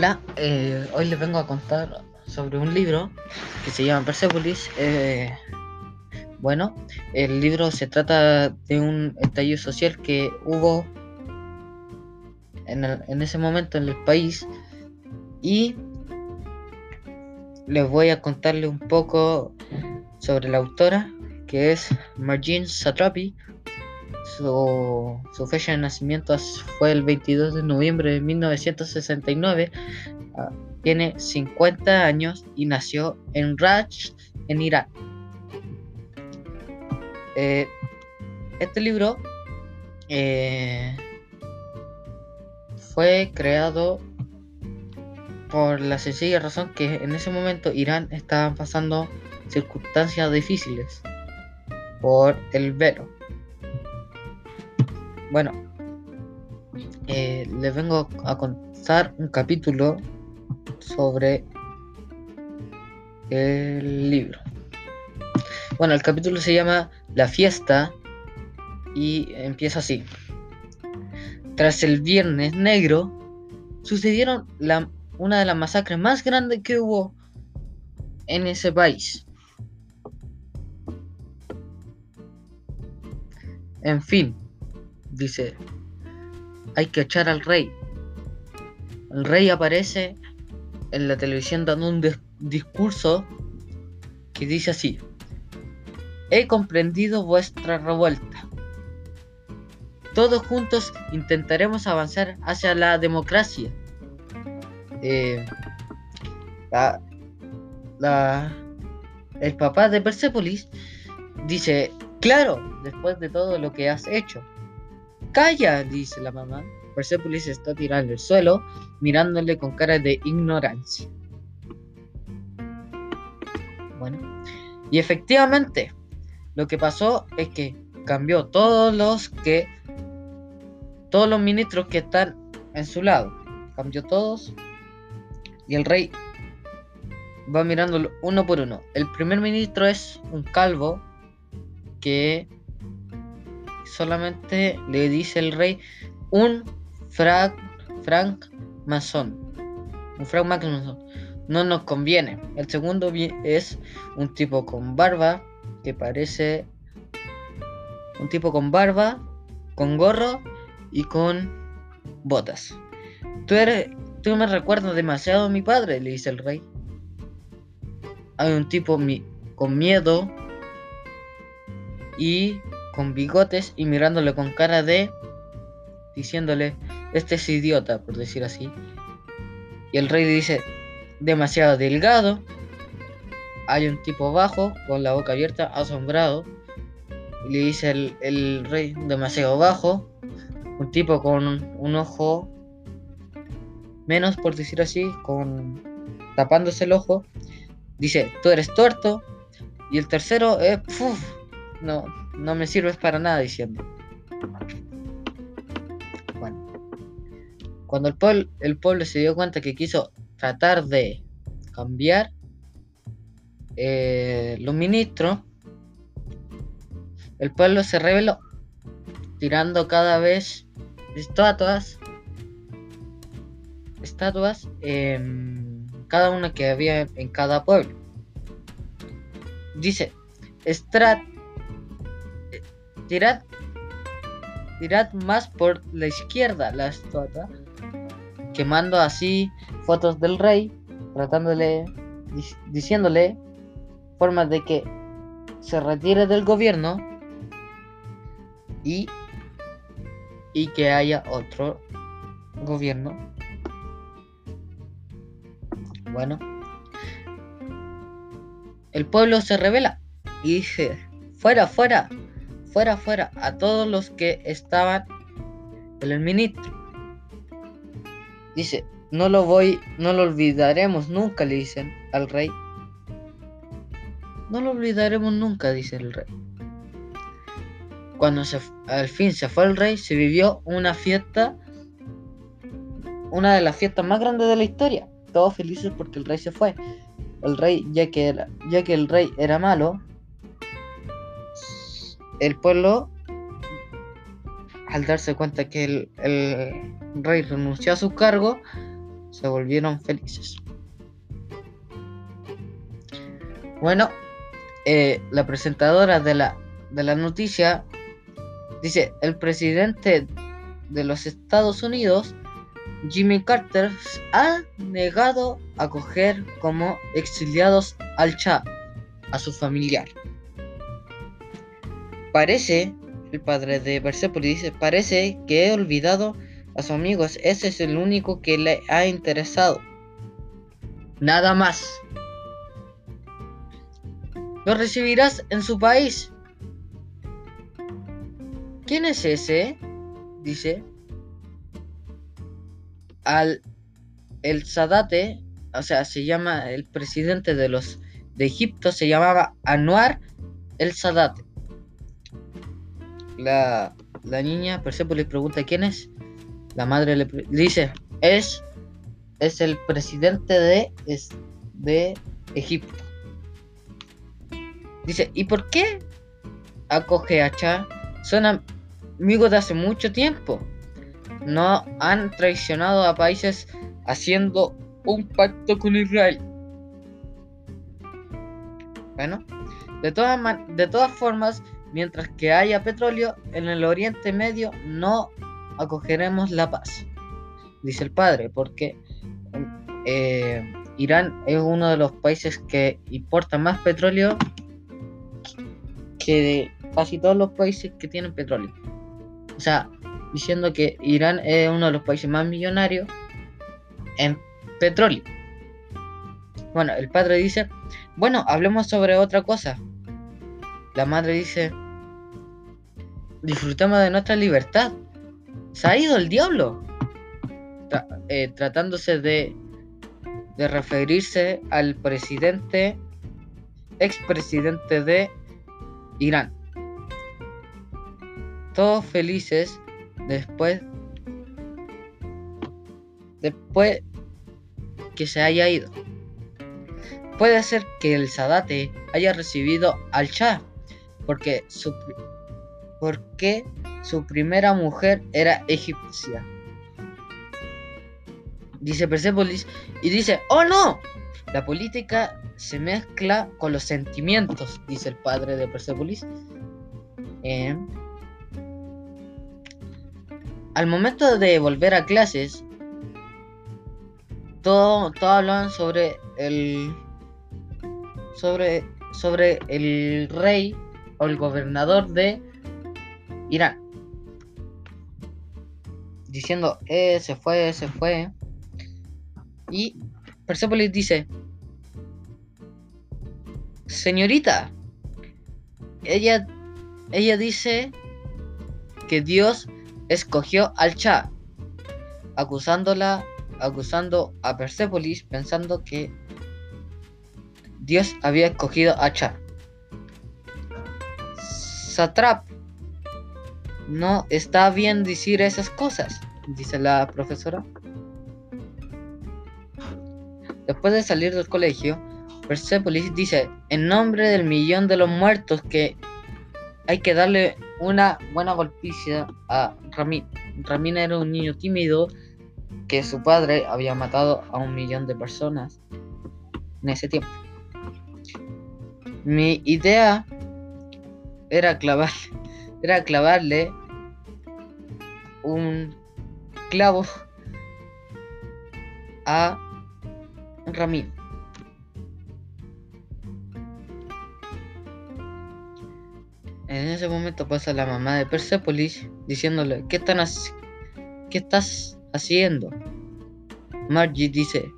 Hola, eh, hoy les vengo a contar sobre un libro que se llama Persepolis. Eh, bueno, el libro se trata de un estallido social que hubo en, ese momento en el país y les voy a contarle un poco sobre la autora que es Marjane Satrapi. Su, fecha de nacimiento fue el 22 de noviembre de 1969. Uh, tiene 50 años y nació en Raj, en Irán. Eh, este libro eh, fue creado por la sencilla razón que en ese momento Irán estaba pasando circunstancias difíciles por el velo. Bueno, eh, les vengo a contar un capítulo sobre el libro. Bueno, el capítulo se llama La fiesta y empieza así. Tras el Viernes Negro, sucedieron una de las masacres más grandes que hubo en ese país. En fin, dice, hay que echar al rey. El rey aparece en la televisión dando un discurso que dice así, he comprendido vuestra revuelta. Todos juntos intentaremos avanzar hacia la democracia. Eh, el papá de Persepolis dice, claro, después de todo lo que has hecho. Calla, dice la mamá. Persepolis está tirando el suelo, mirándole con cara de ignorancia. Bueno, y efectivamente, lo que pasó es que cambió todos los que todos los ministros que están en su lado. Cambió todos. Y el rey va mirándolo uno por uno. El primer ministro es un calvo que solamente le dice el rey un Frank, Frank Mason. Un Frank Mason. No nos conviene. El segundo es un tipo con barba que parece un tipo con barba, con gorro y con botas. Tú eres, tú me recuerdas demasiado a mi padre, le dice el rey. Hay un tipo con miedo y con bigotes y mirándole con cara de diciéndole, este es idiota, por decir así. Y el rey dice, demasiado delgado. Hay un tipo bajo, con la boca abierta, asombrado. Y le dice el, rey, demasiado bajo. Un tipo con un ojo menos, por decir así, con tapándose el ojo. Dice, tú eres tuerto. Y el tercero es, no, no me sirves para nada diciendo. Cuando el pueblo, el pueblo se dio cuenta que quiso tratar de cambiar eh, los ministros, el pueblo se rebeló, tirando cada vez estatuas, estatuas, cada una que había en cada pueblo. Dice, Strat, tirad, más por la izquierda la estatua quemando así fotos del rey, tratándole, diciéndole formas de que se retire del gobierno y, y que haya otro gobierno. Bueno, el pueblo se revela y dice, fuera, fuera, fuera, fuera, a todos los que estaban en el ministro Dice, no lo voy, no lo olvidaremos nunca, le dicen al rey. No lo olvidaremos nunca, dice el rey. Cuando se, al fin se fue el rey, se vivió una fiesta, una de las fiestas más grandes de la historia. Todos felices porque el rey se fue. El rey, ya que, ya que el rey era malo, el pueblo al darse cuenta que el, rey renunció a su cargo, se volvieron felices. Bueno, eh, la presentadora de la, de noticia dice, el presidente de los Estados Unidos, Jimmy Carter, ha negado acoger como exiliados al Cha, a su familiar. Parece, el padre de Persepolis dice, parece que he olvidado a sus amigos, ese es el único que le ha interesado. Nada más. Lo recibirás en su país. ¿Quién es ese? Dice. Al el Sadate, o sea, se llama el presidente de los de Egipto, se llamaba Anuar el Sadate. La, la niña Persepolis pregunta quién es. La madre le, dice, es, es el presidente de, de Egipto. Dice, ¿y por qué acoge a Cha? Son amigos de hace mucho tiempo. No han traicionado a países haciendo un pacto con Israel. Bueno, de de todas formas, mientras que haya petróleo en el Oriente Medio, no acogeremos la paz, dice el padre, porque eh, Irán es uno de los países que importa más petróleo que de casi todos los países que tienen petróleo. O sea, diciendo que Irán es uno de los países más millonarios en petróleo. Bueno, el padre dice, bueno, hablemos sobre otra cosa. La madre dice, disfrutemos de nuestra libertad. Se ha ido el diablo. Eh, tratándose de, de referirse al presidente, expresidente de Irán. Todos felices después después que se haya ido. Puede ser que el Sadate haya recibido al Shah porque su, porque su primera mujer era egipcia. Dice Persepolis y dice, ¡Oh no! La política se mezcla con los sentimientos, dice el padre de Persepolis. Eh, al momento de volver a clases, todos todo hablan sobre el sobre sobre el rey o el gobernador de Irán diciendo, eh, se fue, se fue. Y Persepolis dice, señorita, ella, ella dice que Dios escogió al Cha, acusándola, acusando a Persepolis, pensando que Dios había escogido a Cha. No está bien decir esas cosas, dice la profesora. Después de salir del colegio, Persepolis dice, en nombre del millón de los muertos que hay que darle una buena golpiza a Ramin. Ramin era un niño tímido que su padre había matado a un millón de personas en ese tiempo. Mi idea era clavar, era clavarle un clavo a Ramín. En ese momento pasa la mamá de Persepolis diciéndole, ¿qué, están ¿qué estás haciendo? Margie dice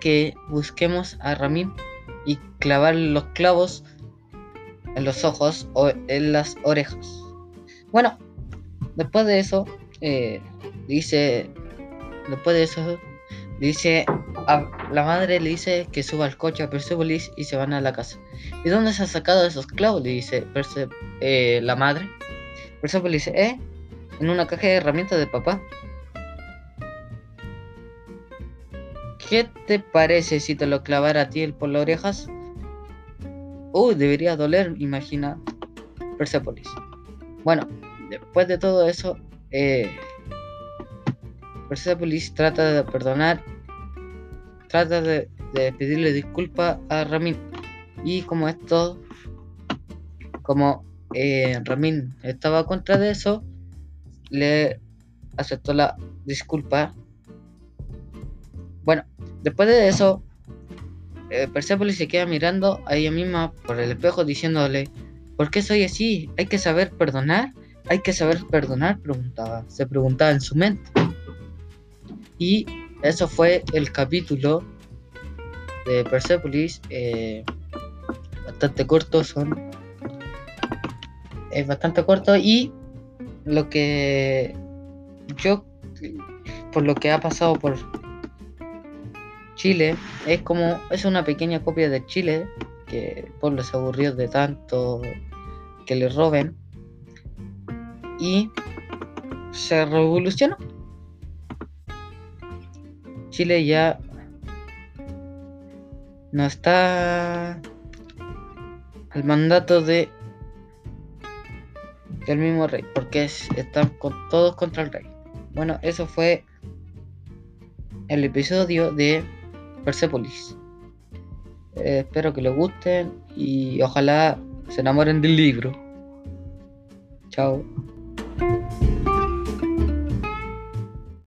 que busquemos a Ramín y clavar los clavos en los ojos o en las orejas. Bueno, después de eso, eh, dice, después de eso, dice, la madre le dice que suba al coche a Persepolis y se van a la casa. ¿Y dónde se ha sacado esos clavos? Le dice eh, la madre. Persepolis eh, en una caja de herramientas de papá. ¿Qué te parece si te lo clavara a ti por las orejas? Uy, debería doler, imagina Persepolis. Bueno, después de todo eso, eh, Persepolis trata de perdonar, trata de, pedirle disculpas a Ramin. Y como esto, como eh, Ramin estaba contra de eso, le aceptó la disculpa. Después de eso, eh, Persepolis se queda mirando a ella misma por el espejo diciéndole, ¿por qué soy así? ¿Hay que saber perdonar? ¿Hay que saber perdonar? Preguntaba, se preguntaba en su mente. Y eso fue el capítulo de Persepolis. Eh, bastante corto, son. Es bastante corto y lo que yo, por lo que ha pasado por Chile, es como, es una pequeña copia de Chile, que el pueblo se de tanto que le roben y se revolucionó. Chile ya no está al mandato de del mismo rey, porque están con, todos contra el rey. Bueno, eso fue el episodio de Persepolis. Eh, espero que les gusten y ojalá se enamoren del libro. Chao.